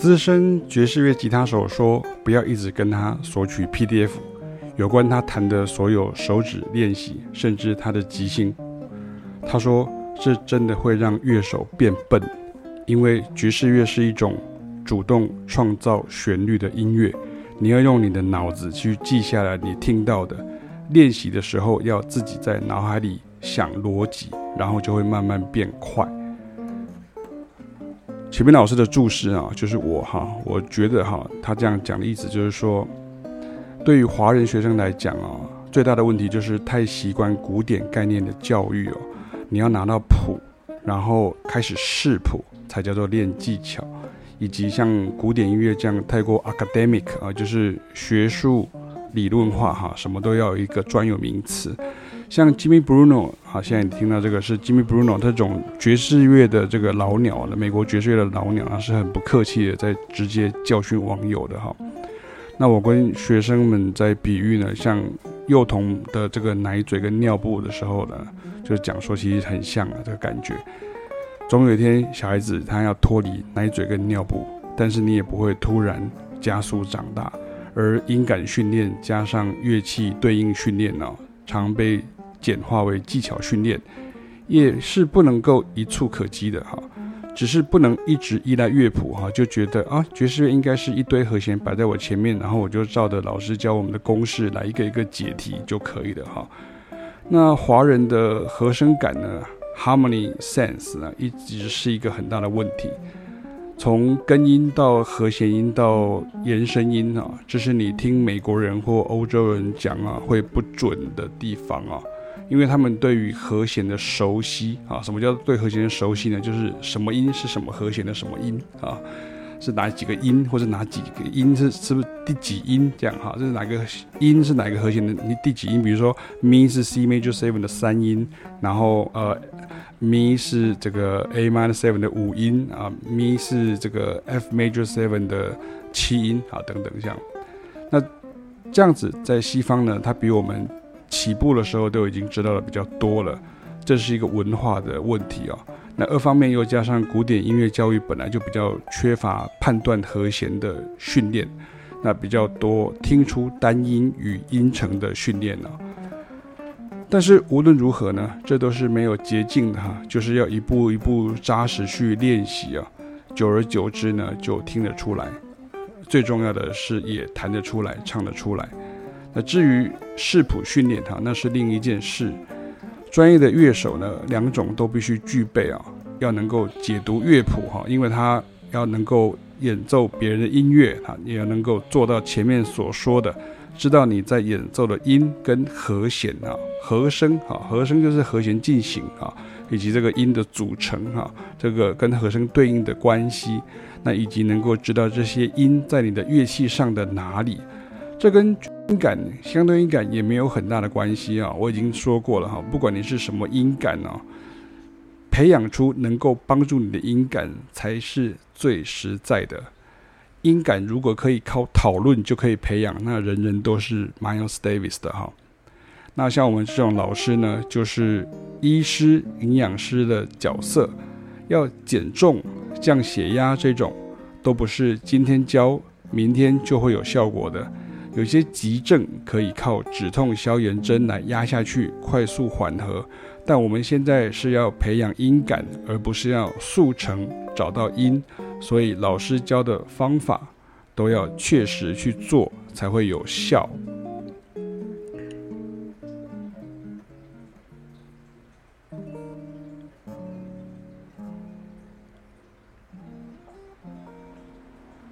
资深爵士乐吉他手说：“不要一直跟他索取 PDF，有关他弹的所有手指练习，甚至他的即兴。”他说：“这真的会让乐手变笨，因为爵士乐是一种主动创造旋律的音乐，你要用你的脑子去记下来你听到的。练习的时候要自己在脑海里想逻辑，然后就会慢慢变快。”前面老师的注释啊，就是我哈，我觉得哈，他这样讲的意思就是说，对于华人学生来讲啊，最大的问题就是太习惯古典概念的教育哦。你要拿到谱，然后开始视谱，才叫做练技巧，以及像古典音乐这样太过 academic 啊，就是学术理论化哈，什么都要有一个专有名词。像 Jimmy Bruno，好，现在你听到这个是 Jimmy Bruno，这种爵士乐的这个老鸟了，美国爵士乐的老鸟啊，是很不客气的，在直接教训网友的哈。那我跟学生们在比喻呢，像幼童的这个奶嘴跟尿布的时候呢，就是讲说其实很像啊，这个感觉。总有一天小孩子他要脱离奶嘴跟尿布，但是你也不会突然加速长大，而音感训练加上乐器对应训练呢，常被简化为技巧训练，也是不能够一触可及的哈。只是不能一直依赖乐谱哈，就觉得啊，爵士乐应该是一堆和弦摆在我前面，然后我就照着老师教我们的公式来一个一个解题就可以了哈。那华人的和声感呢，harmony sense 呢，一直是一个很大的问题。从根音到和弦音到延伸音啊，这是你听美国人或欧洲人讲啊会不准的地方啊。因为他们对于和弦的熟悉啊，什么叫对和弦的熟悉呢？就是什么音是什么和弦的什么音啊，是哪几个音，或者哪几个音是是不是第几音这样哈？这是哪个音是哪个和弦的你第几音？比如说咪是 C major seven 的三音，然后呃咪是这个 A minor seven 的五音啊，咪是这个 F major seven 的七音啊等等这样。那这样子在西方呢，它比我们。起步的时候都已经知道的比较多了，这是一个文化的问题啊。那二方面又加上古典音乐教育本来就比较缺乏判断和弦的训练，那比较多听出单音与音程的训练啊。但是无论如何呢，这都是没有捷径的哈，就是要一步一步扎实去练习啊。久而久之呢，就听得出来。最重要的是也弹得出来，唱得出来。那至于视谱训练哈，那是另一件事。专业的乐手呢，两种都必须具备啊，要能够解读乐谱哈，因为他要能够演奏别人的音乐啊，也要能够做到前面所说的，知道你在演奏的音跟和弦啊、和声啊，和声就是和弦进行啊，以及这个音的组成哈，这个跟和声对应的关系，那以及能够知道这些音在你的乐器上的哪里。这跟音感、相对音感也没有很大的关系啊！我已经说过了哈，不管你是什么音感啊，培养出能够帮助你的音感才是最实在的。音感如果可以靠讨论就可以培养，那人人都是 Miles Davis 的哈。那像我们这种老师呢，就是医师、营养师的角色，要减重、降血压这种，都不是今天教，明天就会有效果的。有些急症可以靠止痛消炎针来压下去，快速缓和。但我们现在是要培养音感，而不是要速成找到音。所以老师教的方法都要确实去做，才会有效。